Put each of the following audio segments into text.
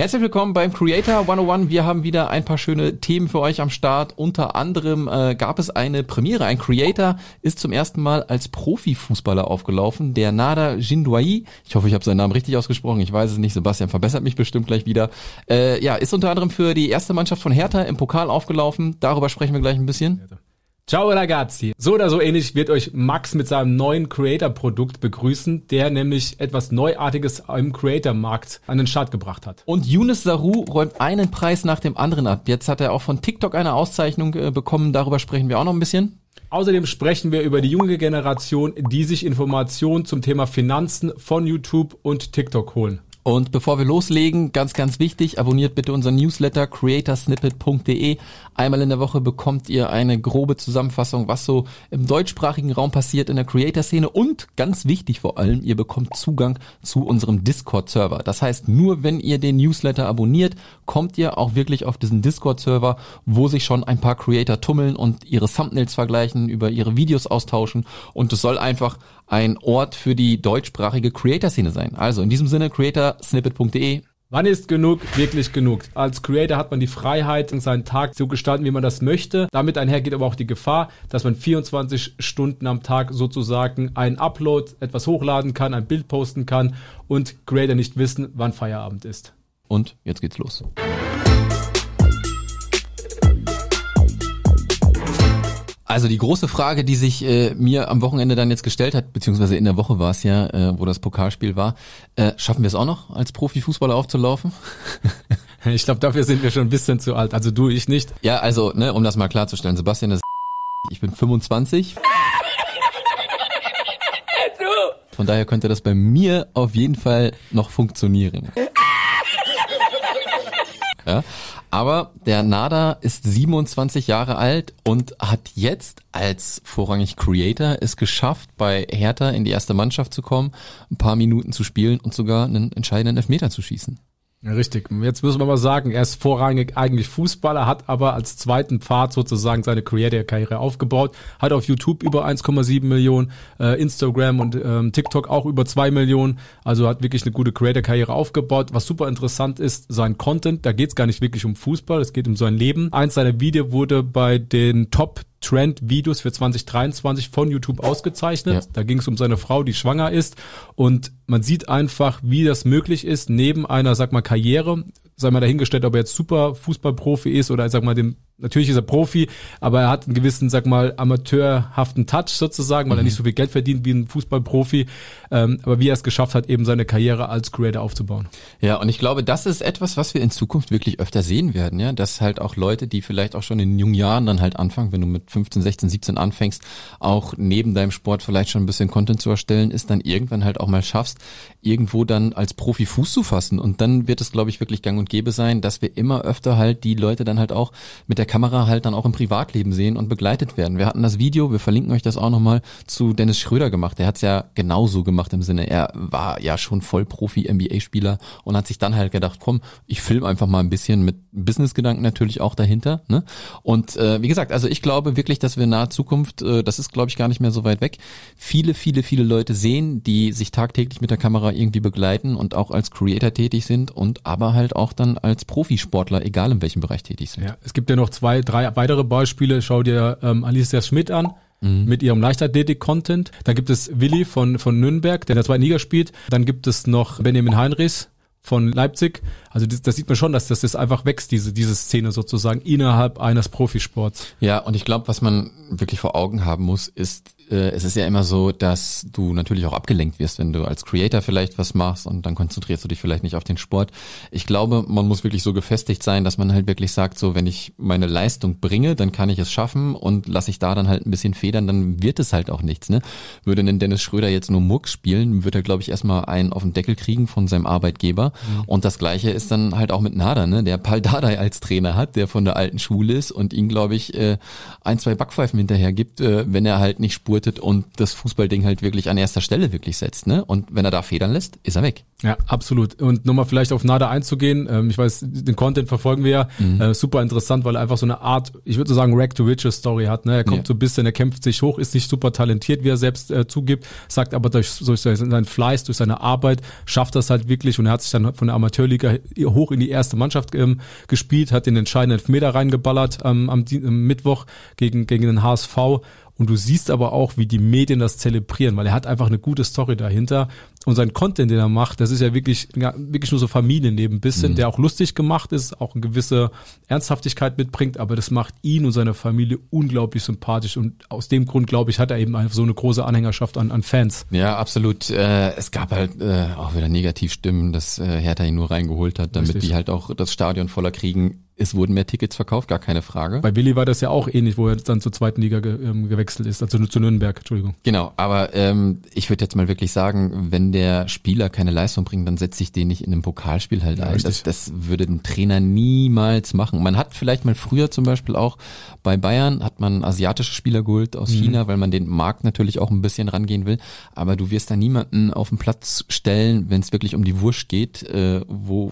Herzlich willkommen beim Creator 101. Wir haben wieder ein paar schöne Themen für euch am Start. Unter anderem äh, gab es eine Premiere. Ein Creator ist zum ersten Mal als Profifußballer aufgelaufen. Der Nada Jindouai. Ich hoffe, ich habe seinen Namen richtig ausgesprochen. Ich weiß es nicht. Sebastian verbessert mich bestimmt gleich wieder. Äh, ja, ist unter anderem für die erste Mannschaft von Hertha im Pokal aufgelaufen. Darüber sprechen wir gleich ein bisschen. Ciao ragazzi. So oder so ähnlich wird euch Max mit seinem neuen Creator-Produkt begrüßen, der nämlich etwas Neuartiges im Creator-Markt an den Start gebracht hat. Und Yunus Saru räumt einen Preis nach dem anderen ab. Jetzt hat er auch von TikTok eine Auszeichnung äh, bekommen. Darüber sprechen wir auch noch ein bisschen. Außerdem sprechen wir über die junge Generation, die sich Informationen zum Thema Finanzen von YouTube und TikTok holen. Und bevor wir loslegen, ganz, ganz wichtig, abonniert bitte unseren Newsletter creatorsnippet.de. Einmal in der Woche bekommt ihr eine grobe Zusammenfassung, was so im deutschsprachigen Raum passiert in der Creator-Szene. Und ganz wichtig vor allem, ihr bekommt Zugang zu unserem Discord-Server. Das heißt, nur wenn ihr den Newsletter abonniert, kommt ihr auch wirklich auf diesen Discord-Server, wo sich schon ein paar Creator tummeln und ihre Thumbnails vergleichen, über ihre Videos austauschen. Und es soll einfach ein Ort für die deutschsprachige Creator-Szene sein. Also in diesem Sinne, creatorsnippet.de. Wann ist genug wirklich genug? Als Creator hat man die Freiheit, seinen Tag zu gestalten, wie man das möchte. Damit einhergeht aber auch die Gefahr, dass man 24 Stunden am Tag sozusagen einen Upload, etwas hochladen kann, ein Bild posten kann und Creator nicht wissen, wann Feierabend ist. Und jetzt geht's los. Also die große Frage, die sich äh, mir am Wochenende dann jetzt gestellt hat, beziehungsweise in der Woche war es ja, äh, wo das Pokalspiel war, äh, schaffen wir es auch noch, als Profifußballer aufzulaufen? ich glaube, dafür sind wir schon ein bisschen zu alt. Also du, ich nicht. Ja, also, ne, um das mal klarzustellen, Sebastian ist ich bin 25. Von daher könnte das bei mir auf jeden Fall noch funktionieren. Ja, aber der Nada ist 27 Jahre alt und hat jetzt als vorrangig Creator es geschafft, bei Hertha in die erste Mannschaft zu kommen, ein paar Minuten zu spielen und sogar einen entscheidenden Elfmeter zu schießen. Ja, richtig. Jetzt müssen wir mal sagen, er ist vorrangig eigentlich Fußballer, hat aber als zweiten Pfad sozusagen seine Creator-Karriere aufgebaut, hat auf YouTube über 1,7 Millionen, äh, Instagram und ähm, TikTok auch über 2 Millionen, also hat wirklich eine gute Creator-Karriere aufgebaut. Was super interessant ist, sein Content, da geht es gar nicht wirklich um Fußball, es geht um sein Leben. Eins seiner Videos wurde bei den Top Trend-Videos für 2023 von YouTube ausgezeichnet. Ja. Da ging es um seine Frau, die schwanger ist. Und man sieht einfach, wie das möglich ist, neben einer, sag mal, Karriere, sei mal dahingestellt, ob er jetzt super Fußballprofi ist oder sag mal dem natürlich ist er Profi, aber er hat einen gewissen, sag mal, amateurhaften Touch sozusagen, weil mhm. er nicht so viel Geld verdient wie ein Fußballprofi. Ähm, aber wie er es geschafft hat, eben seine Karriere als Creator aufzubauen. Ja, und ich glaube, das ist etwas, was wir in Zukunft wirklich öfter sehen werden, ja, dass halt auch Leute, die vielleicht auch schon in jungen Jahren dann halt anfangen, wenn du mit 15, 16, 17 anfängst, auch neben deinem Sport vielleicht schon ein bisschen Content zu erstellen, ist dann irgendwann halt auch mal schaffst, irgendwo dann als Profi Fuß zu fassen. Und dann wird es, glaube ich, wirklich gang und gäbe sein, dass wir immer öfter halt die Leute dann halt auch mit der Kamera halt dann auch im Privatleben sehen und begleitet werden. Wir hatten das Video, wir verlinken euch das auch nochmal, zu Dennis Schröder gemacht. Der hat es ja genauso gemacht im Sinne, er war ja schon Vollprofi-NBA-Spieler und hat sich dann halt gedacht, komm, ich film einfach mal ein bisschen mit Business-Gedanken natürlich auch dahinter. Ne? Und äh, wie gesagt, also ich glaube wirklich, dass wir in naher Zukunft, äh, das ist glaube ich gar nicht mehr so weit weg, viele, viele, viele Leute sehen, die sich tagtäglich mit der Kamera irgendwie begleiten und auch als Creator tätig sind und aber halt auch dann als Profisportler, egal in welchem Bereich tätig sind. Ja, es gibt ja noch zwei, drei weitere Beispiele. Schau dir ähm, Alicia Schmidt an. Mhm. mit ihrem Leichtathletik-Content. Dann gibt es Willi von, von Nürnberg, der in der zweiten Liga spielt. Dann gibt es noch Benjamin Heinrichs von Leipzig. Also das, das sieht man schon, dass das, das einfach wächst, diese, diese Szene sozusagen innerhalb eines Profisports. Ja, und ich glaube, was man wirklich vor Augen haben muss, ist, äh, es ist ja immer so, dass du natürlich auch abgelenkt wirst, wenn du als Creator vielleicht was machst und dann konzentrierst du dich vielleicht nicht auf den Sport. Ich glaube, man muss wirklich so gefestigt sein, dass man halt wirklich sagt, so wenn ich meine Leistung bringe, dann kann ich es schaffen und lasse ich da dann halt ein bisschen federn, dann wird es halt auch nichts. Ne? Würde ein Dennis Schröder jetzt nur Mucks spielen, wird er, glaube ich, erstmal einen auf den Deckel kriegen von seinem Arbeitgeber. Mhm. Und das gleiche ist dann halt auch mit Nader, ne? der Paul Dardai als Trainer hat, der von der alten Schule ist und ihn, glaube ich, äh, ein, zwei Backpfeifen hinterher gibt, äh, wenn er halt nicht spurt spurtet und das Fußballding halt wirklich an erster Stelle wirklich setzt. Ne? Und wenn er da federn lässt, ist er weg. Ja, absolut. Und nochmal vielleicht auf Nada einzugehen. Ähm, ich weiß, den Content verfolgen wir ja. Mhm. Äh, super interessant, weil er einfach so eine Art, ich würde so sagen, Rack to Riches Story hat. Ne? Er kommt ja. so ein bisschen, er kämpft sich hoch, ist nicht super talentiert, wie er selbst äh, zugibt, sagt aber durch, durch seinen Fleiß, durch seine Arbeit, schafft das halt wirklich und er hat sich dann von der Amateurliga hoch in die erste Mannschaft ähm, gespielt, hat den entscheidenden Elfmeter reingeballert ähm, am, am Mittwoch gegen, gegen den HSV und du siehst aber auch, wie die Medien das zelebrieren, weil er hat einfach eine gute Story dahinter. Und sein Content, den er macht, das ist ja wirklich, wirklich nur so Familienleben ein bisschen, mhm. der auch lustig gemacht ist, auch eine gewisse Ernsthaftigkeit mitbringt, aber das macht ihn und seine Familie unglaublich sympathisch. Und aus dem Grund, glaube ich, hat er eben einfach so eine große Anhängerschaft an, an Fans. Ja, absolut. Äh, es gab halt äh, auch wieder Negativstimmen, dass äh, Hertha ihn nur reingeholt hat, damit Richtig. die halt auch das Stadion voller kriegen es wurden mehr Tickets verkauft, gar keine Frage. Bei Willi war das ja auch ähnlich, wo er dann zur zweiten Liga ge ähm, gewechselt ist, also zu Nürnberg, Entschuldigung. Genau, aber ähm, ich würde jetzt mal wirklich sagen, wenn der Spieler keine Leistung bringt, dann setze ich den nicht in einem Pokalspiel halt ja, ein. Das, das würde ein Trainer niemals machen. Man hat vielleicht mal früher zum Beispiel auch bei Bayern, hat man asiatische Spieler geholt aus mhm. China, weil man den Markt natürlich auch ein bisschen rangehen will. Aber du wirst da niemanden auf den Platz stellen, wenn es wirklich um die Wurst geht, äh, wo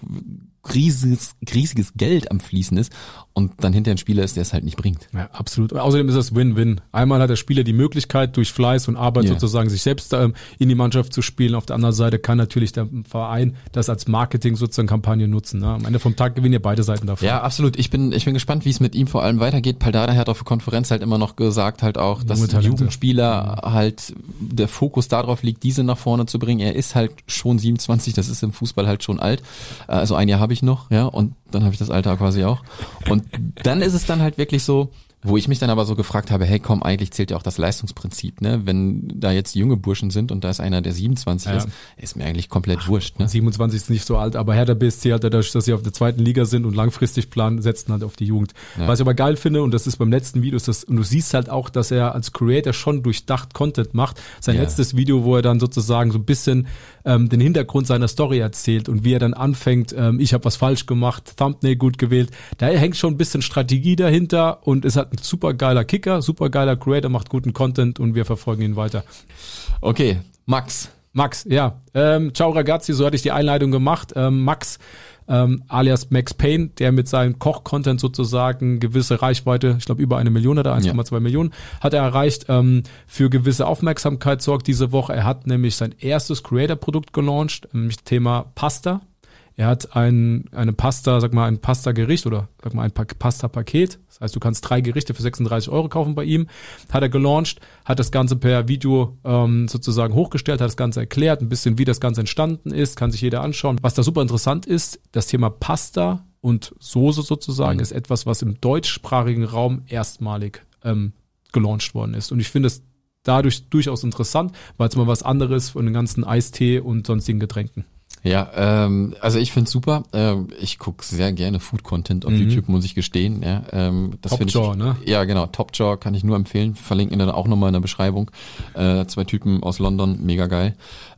riesiges, riesiges Geld am Fließen ist und dann hinter ein Spieler ist, der es halt nicht bringt. Ja, absolut. Und außerdem ist das Win-Win. Einmal hat der Spieler die Möglichkeit, durch Fleiß und Arbeit yeah. sozusagen sich selbst ähm, in die Mannschaft zu spielen. Auf der anderen Seite kann natürlich der Verein das als Marketing sozusagen Kampagne nutzen. Ne? Am Ende vom Tag gewinnen ja beide Seiten davon. Ja, absolut. Ich bin, ich bin gespannt, wie es mit ihm vor allem weitergeht. Paldada hat auf der Konferenz halt immer noch gesagt, halt auch, dass Jugendspieler mhm. halt der Fokus darauf liegt, diese nach vorne zu bringen. Er ist halt schon 27, das ist im Fußball halt schon alt. Also ein Jahr habe ich noch, ja, und dann habe ich das Alter quasi auch. Und dann ist es dann halt wirklich so, wo ich mich dann aber so gefragt habe, hey komm, eigentlich zählt ja auch das Leistungsprinzip, ne? Wenn da jetzt junge Burschen sind und da ist einer, der 27 ja. ist, ist mir eigentlich komplett Ach, wurscht. Ne? 27 ist nicht so alt, aber Herr der BSC hat dadurch, dass sie auf der zweiten Liga sind und langfristig planen, setzen halt auf die Jugend. Ja. Was ich aber geil finde, und das ist beim letzten Video, ist das, und du siehst halt auch, dass er als Creator schon durchdacht Content macht. Sein ja. letztes Video, wo er dann sozusagen so ein bisschen ähm, den Hintergrund seiner Story erzählt und wie er dann anfängt, ähm, ich habe was falsch gemacht, Thumbnail gut gewählt. Da hängt schon ein bisschen Strategie dahinter und ist halt ein super geiler Kicker, super geiler Creator, macht guten Content und wir verfolgen ihn weiter. Okay, Max. Max, ja. Ähm, ciao ragazzi, so hatte ich die Einleitung gemacht. Ähm, Max ähm, alias Max Payne, der mit seinem Koch-Content sozusagen gewisse Reichweite, ich glaube über eine Million oder 1,2 ja. Millionen, hat er erreicht, ähm, für gewisse Aufmerksamkeit sorgt diese Woche. Er hat nämlich sein erstes Creator-Produkt gelauncht, nämlich Thema Pasta. Er hat ein, eine Pasta, sag mal, ein Pasta-Gericht oder sag mal ein Pasta-Paket. Das heißt, du kannst drei Gerichte für 36 Euro kaufen bei ihm. Hat er gelauncht, hat das Ganze per Video ähm, sozusagen hochgestellt, hat das Ganze erklärt, ein bisschen wie das Ganze entstanden ist, kann sich jeder anschauen. Was da super interessant ist, das Thema Pasta und Soße sozusagen mhm. ist etwas, was im deutschsprachigen Raum erstmalig ähm, gelauncht worden ist. Und ich finde es dadurch durchaus interessant, weil es mal was anderes von den ganzen Eistee und sonstigen Getränken. Ja, ähm, also ich find's super. Ähm, ich guck sehr gerne Food-Content auf mhm. YouTube, muss ich gestehen. Ja, ähm, das Top Jaw, ne? Ja, genau. Top Jaw kann ich nur empfehlen. Verlinken ihn dann auch nochmal in der Beschreibung. Äh, zwei Typen aus London, mega geil.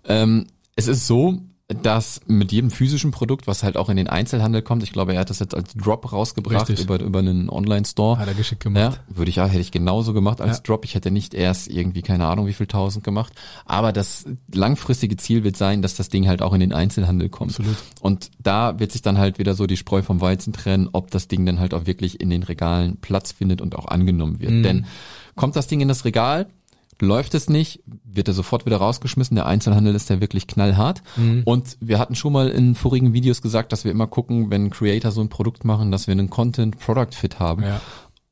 Ähm, es ist so, dass mit jedem physischen Produkt, was halt auch in den Einzelhandel kommt, ich glaube, er hat das jetzt als Drop rausgebracht über, über einen Online-Store. Hat er geschickt gemacht. Ja, würde ich ja, hätte ich genauso gemacht als ja. Drop. Ich hätte nicht erst irgendwie, keine Ahnung, wie viel tausend gemacht. Aber das langfristige Ziel wird sein, dass das Ding halt auch in den Einzelhandel kommt. Absolut. Und da wird sich dann halt wieder so die Spreu vom Weizen trennen, ob das Ding dann halt auch wirklich in den Regalen Platz findet und auch angenommen wird. Mhm. Denn kommt das Ding in das Regal, Läuft es nicht, wird er sofort wieder rausgeschmissen. Der Einzelhandel ist ja wirklich knallhart. Mhm. Und wir hatten schon mal in vorigen Videos gesagt, dass wir immer gucken, wenn Creator so ein Produkt machen, dass wir einen Content-Product-Fit haben. Ja.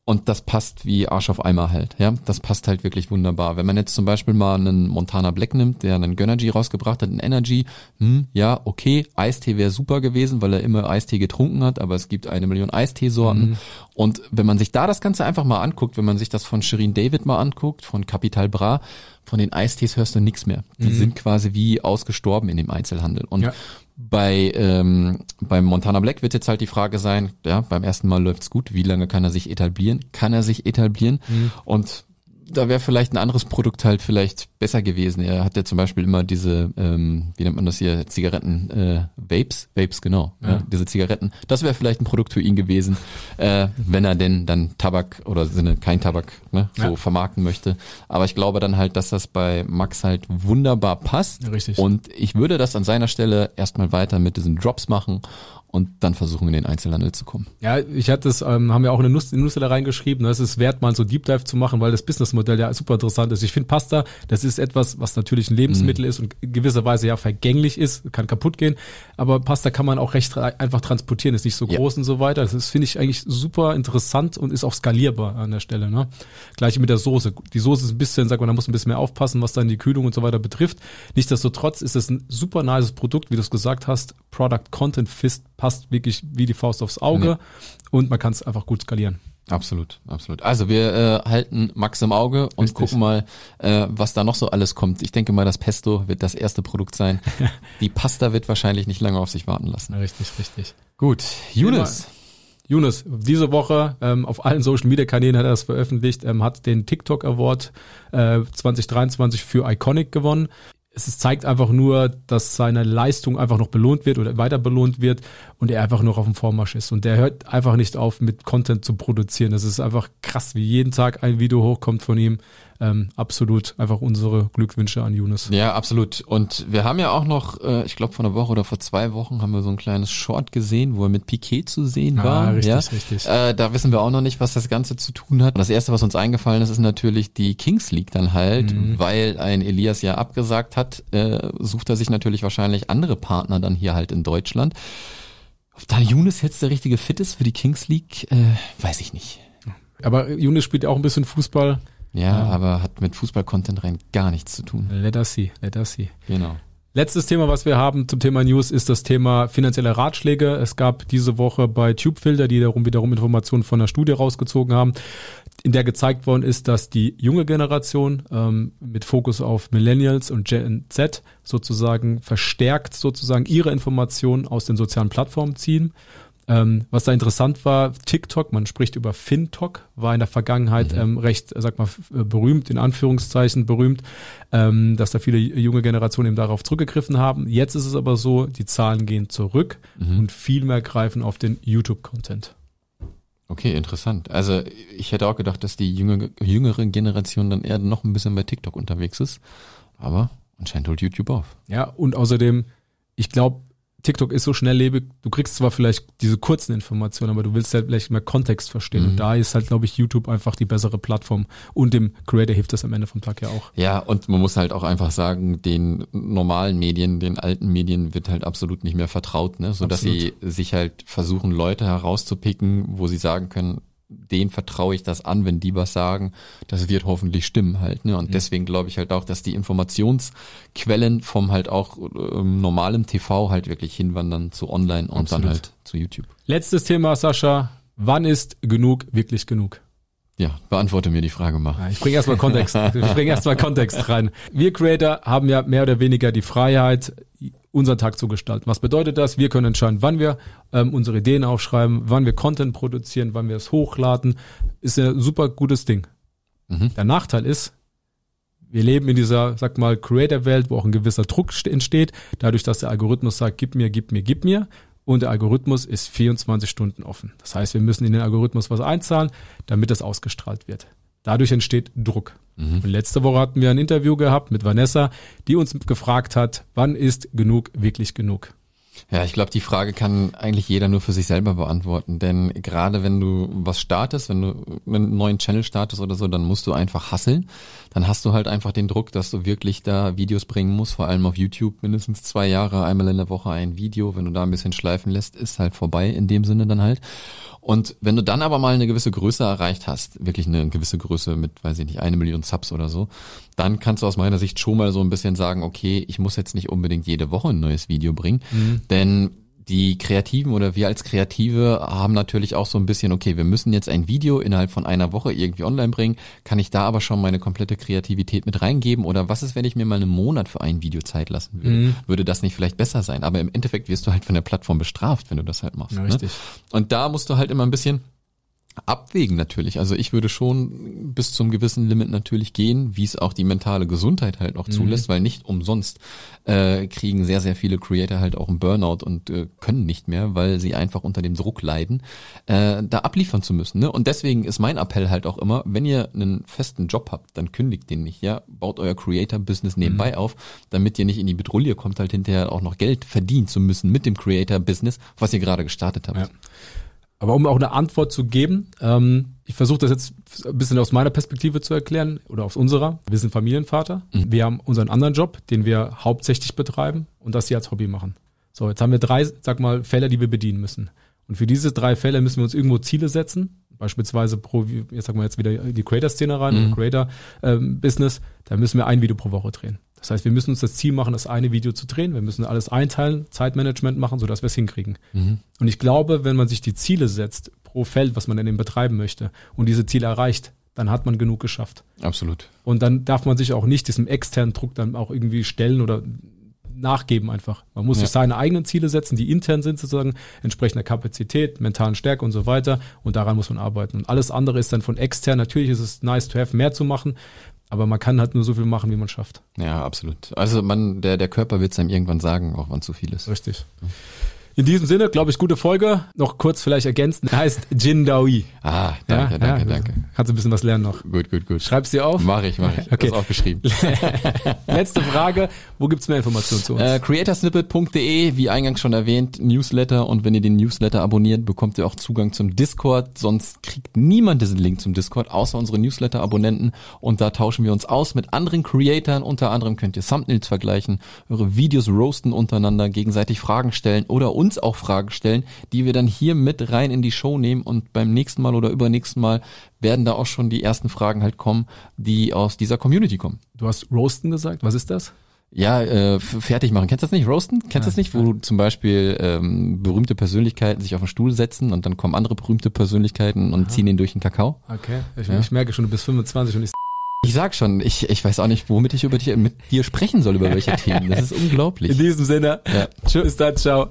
Und das passt wie Arsch auf Eimer halt, ja. Das passt halt wirklich wunderbar. Wenn man jetzt zum Beispiel mal einen Montana Black nimmt, der einen Gönnergy rausgebracht hat, einen Energy, hm, ja, okay, Eistee wäre super gewesen, weil er immer Eistee getrunken hat, aber es gibt eine Million Eisteesorten. Mhm. Und wenn man sich da das Ganze einfach mal anguckt, wenn man sich das von Shirin David mal anguckt, von Capital Bra, von den Eistees hörst du nichts mehr. Die mhm. sind quasi wie ausgestorben in dem Einzelhandel. Und ja. Bei ähm, beim Montana Black wird jetzt halt die Frage sein, ja, beim ersten Mal läuft's gut, wie lange kann er sich etablieren? Kann er sich etablieren? Mhm. Und da wäre vielleicht ein anderes Produkt halt vielleicht besser gewesen. Er hat ja zum Beispiel immer diese, ähm, wie nennt man das hier, Zigaretten, äh, Vapes, Vapes, genau, ja. Ja, diese Zigaretten. Das wäre vielleicht ein Produkt für ihn gewesen, äh, wenn er denn dann Tabak oder Sinne kein Tabak ne, so ja. vermarkten möchte. Aber ich glaube dann halt, dass das bei Max halt wunderbar passt. Richtig. Und ich würde das an seiner Stelle erstmal weiter mit diesen Drops machen und dann versuchen in den Einzelhandel zu kommen. Ja, ich hatte es, ähm, haben wir auch in eine Newsletter reingeschrieben, ne, es ist wert, mal so Deep Dive zu machen, weil das Businessmodell ja super interessant ist. Ich finde Pasta, das ist etwas, was natürlich ein Lebensmittel mhm. ist und in gewisser Weise ja vergänglich ist, kann kaputt gehen, aber Pasta kann man auch recht einfach transportieren, ist nicht so groß ja. und so weiter. Das finde ich eigentlich super interessant und ist auch skalierbar an der Stelle. Ne? Gleiche mit der Soße. Die Soße ist ein bisschen, sagt man, da muss ein bisschen mehr aufpassen, was dann die Kühlung und so weiter betrifft. Nichtsdestotrotz ist es ein super nice Produkt, wie du es gesagt hast. Product Content Fist passt wirklich wie die Faust aufs Auge nee. und man kann es einfach gut skalieren. Absolut, absolut. Also wir äh, halten Max im Auge und richtig. gucken mal, äh, was da noch so alles kommt. Ich denke mal, das Pesto wird das erste Produkt sein. Die Pasta wird wahrscheinlich nicht lange auf sich warten lassen. Richtig, richtig. Gut, Younes. Younes, diese Woche ähm, auf allen Social Media Kanälen hat er das veröffentlicht, ähm, hat den TikTok Award äh, 2023 für Iconic gewonnen es zeigt einfach nur, dass seine Leistung einfach noch belohnt wird oder weiter belohnt wird und er einfach noch auf dem Vormarsch ist. Und der hört einfach nicht auf, mit Content zu produzieren. Das ist einfach krass, wie jeden Tag ein Video hochkommt von ihm ähm, absolut einfach unsere Glückwünsche an Yunus. Ja, absolut. Und wir haben ja auch noch, äh, ich glaube vor einer Woche oder vor zwei Wochen haben wir so ein kleines Short gesehen, wo er mit Piquet zu sehen ah, war. Richtig, ja? richtig. Äh, da wissen wir auch noch nicht, was das Ganze zu tun hat. Und das erste, was uns eingefallen ist, ist natürlich die Kings League dann halt, mhm. weil ein Elias ja abgesagt hat, äh, sucht er sich natürlich wahrscheinlich andere Partner dann hier halt in Deutschland. Ob da Yunus jetzt der richtige Fit ist für die Kings League, äh, weiß ich nicht. Aber Yunus spielt ja auch ein bisschen Fußball. Ja, ähm, aber hat mit Fußball-Content rein gar nichts zu tun. Let us see, let us see. Genau. Letztes Thema, was wir haben zum Thema News, ist das Thema finanzielle Ratschläge. Es gab diese Woche bei TubeFilter, die darum wiederum Informationen von der Studie rausgezogen haben, in der gezeigt worden ist, dass die junge Generation ähm, mit Fokus auf Millennials und Gen Z sozusagen verstärkt sozusagen ihre Informationen aus den sozialen Plattformen ziehen ähm, was da interessant war, TikTok, man spricht über FinTok, war in der Vergangenheit mhm. ähm, recht, sag mal, äh, berühmt, in Anführungszeichen berühmt, ähm, dass da viele junge Generationen eben darauf zurückgegriffen haben. Jetzt ist es aber so, die Zahlen gehen zurück mhm. und viel mehr greifen auf den YouTube-Content. Okay, interessant. Also ich hätte auch gedacht, dass die jüngere, jüngere Generation dann eher noch ein bisschen bei TikTok unterwegs ist. Aber anscheinend holt YouTube auf. Ja, und außerdem, ich glaube, TikTok ist so schnelllebig, du kriegst zwar vielleicht diese kurzen Informationen, aber du willst halt vielleicht mehr Kontext verstehen. Mhm. Und da ist halt, glaube ich, YouTube einfach die bessere Plattform. Und dem Creator hilft das am Ende vom Tag ja auch. Ja, und man muss halt auch einfach sagen, den normalen Medien, den alten Medien wird halt absolut nicht mehr vertraut, ne? so dass sie sich halt versuchen, Leute herauszupicken, wo sie sagen können, denen vertraue ich das an, wenn die was sagen, das wird hoffentlich stimmen halt. Ne? Und mhm. deswegen glaube ich halt auch, dass die Informationsquellen vom halt auch ähm, normalem TV halt wirklich hinwandern zu online und Absolut. dann halt zu YouTube. Letztes Thema, Sascha. Wann ist genug wirklich genug? Ja, beantworte mir die Frage mal. Ich bringe erstmal Kontext. ich bringe erstmal Kontext rein. Wir Creator haben ja mehr oder weniger die Freiheit, unseren Tag zu gestalten. Was bedeutet das? Wir können entscheiden, wann wir ähm, unsere Ideen aufschreiben, wann wir Content produzieren, wann wir es hochladen. Ist ein super gutes Ding. Mhm. Der Nachteil ist, wir leben in dieser, sag mal, Creator-Welt, wo auch ein gewisser Druck entsteht, dadurch, dass der Algorithmus sagt, gib mir, gib mir, gib mir. Und der Algorithmus ist 24 Stunden offen. Das heißt, wir müssen in den Algorithmus was einzahlen, damit das ausgestrahlt wird. Dadurch entsteht Druck. Mhm. Und letzte Woche hatten wir ein Interview gehabt mit Vanessa, die uns gefragt hat, wann ist genug wirklich genug? Ja, ich glaube, die Frage kann eigentlich jeder nur für sich selber beantworten. Denn gerade wenn du was startest, wenn du einen neuen Channel startest oder so, dann musst du einfach hasseln. Dann hast du halt einfach den Druck, dass du wirklich da Videos bringen musst, vor allem auf YouTube mindestens zwei Jahre, einmal in der Woche ein Video. Wenn du da ein bisschen schleifen lässt, ist halt vorbei in dem Sinne dann halt. Und wenn du dann aber mal eine gewisse Größe erreicht hast, wirklich eine gewisse Größe mit, weiß ich nicht, eine Million Subs oder so, dann kannst du aus meiner Sicht schon mal so ein bisschen sagen, okay, ich muss jetzt nicht unbedingt jede Woche ein neues Video bringen, mhm. Denn die Kreativen oder wir als Kreative haben natürlich auch so ein bisschen, okay, wir müssen jetzt ein Video innerhalb von einer Woche irgendwie online bringen. Kann ich da aber schon meine komplette Kreativität mit reingeben? Oder was ist, wenn ich mir mal einen Monat für ein Video Zeit lassen würde? Mhm. Würde das nicht vielleicht besser sein? Aber im Endeffekt wirst du halt von der Plattform bestraft, wenn du das halt machst. Ja, ne? Und da musst du halt immer ein bisschen Abwägen natürlich. Also ich würde schon bis zum gewissen Limit natürlich gehen, wie es auch die mentale Gesundheit halt auch zulässt, weil nicht umsonst äh, kriegen sehr, sehr viele Creator halt auch einen Burnout und äh, können nicht mehr, weil sie einfach unter dem Druck leiden, äh, da abliefern zu müssen. Ne? Und deswegen ist mein Appell halt auch immer, wenn ihr einen festen Job habt, dann kündigt den nicht, ja, baut euer Creator-Business nebenbei auf, damit ihr nicht in die Bedrulle kommt, halt hinterher auch noch Geld verdienen zu müssen mit dem Creator-Business, was ihr gerade gestartet habt. Ja. Aber um auch eine Antwort zu geben, ähm, ich versuche das jetzt ein bisschen aus meiner Perspektive zu erklären oder aus unserer. Wir sind Familienvater. Mhm. Wir haben unseren anderen Job, den wir hauptsächlich betreiben und das hier als Hobby machen. So, jetzt haben wir drei, sag mal, Fälle, die wir bedienen müssen. Und für diese drei Fälle müssen wir uns irgendwo Ziele setzen. Beispielsweise pro, jetzt sagen wir jetzt wieder die Creator-Szene rein, mhm. Creator-Business. Ähm, da müssen wir ein Video pro Woche drehen. Das heißt, wir müssen uns das Ziel machen, das eine Video zu drehen. Wir müssen alles einteilen, Zeitmanagement machen, sodass wir es hinkriegen. Mhm. Und ich glaube, wenn man sich die Ziele setzt pro Feld, was man in dem betreiben möchte, und diese Ziele erreicht, dann hat man genug geschafft. Absolut. Und dann darf man sich auch nicht diesem externen Druck dann auch irgendwie stellen oder nachgeben einfach. Man muss ja. sich seine eigenen Ziele setzen, die intern sind sozusagen, entsprechender Kapazität, mentalen Stärke und so weiter. Und daran muss man arbeiten. Und alles andere ist dann von extern. Natürlich ist es nice to have, mehr zu machen. Aber man kann halt nur so viel machen, wie man schafft. Ja, absolut. Also man, der, der Körper wird es einem irgendwann sagen, auch wann zu viel ist. Richtig. In diesem Sinne, glaube ich, gute Folge. Noch kurz vielleicht ergänzen. Heißt Jindawi. Ah, danke, ja, danke, ja, danke. Kannst du ein bisschen was lernen noch. Gut, gut, gut. Schreib's dir auf? Mach ich, mach ich. Okay. Ist aufgeschrieben. Letzte Frage. Wo gibt's mehr Informationen zu uns? Äh, creatorsnippet.de, wie eingangs schon erwähnt, Newsletter. Und wenn ihr den Newsletter abonniert, bekommt ihr auch Zugang zum Discord. Sonst kriegt niemand diesen Link zum Discord, außer unsere Newsletter-Abonnenten. Und da tauschen wir uns aus mit anderen Creatoren. Unter anderem könnt ihr Thumbnails vergleichen, eure Videos roasten untereinander, gegenseitig Fragen stellen oder uns auch Fragen stellen, die wir dann hier mit rein in die Show nehmen und beim nächsten Mal oder übernächsten Mal werden da auch schon die ersten Fragen halt kommen, die aus dieser Community kommen. Du hast Roasten gesagt, was ist das? Ja, äh, fertig machen. Kennst du das nicht? Roasten? Kennst du ja, das nicht? Wo ja. zum Beispiel ähm, berühmte Persönlichkeiten sich auf den Stuhl setzen und dann kommen andere berühmte Persönlichkeiten und Aha. ziehen den durch den Kakao. Okay, ich, ja. ich merke schon, du bist 25 und ich ich sag schon, ich, ich weiß auch nicht, womit ich über dich, mit dir sprechen soll, über welche Themen. Das ist unglaublich. In diesem Sinne, ja. tschüss dann, ciao.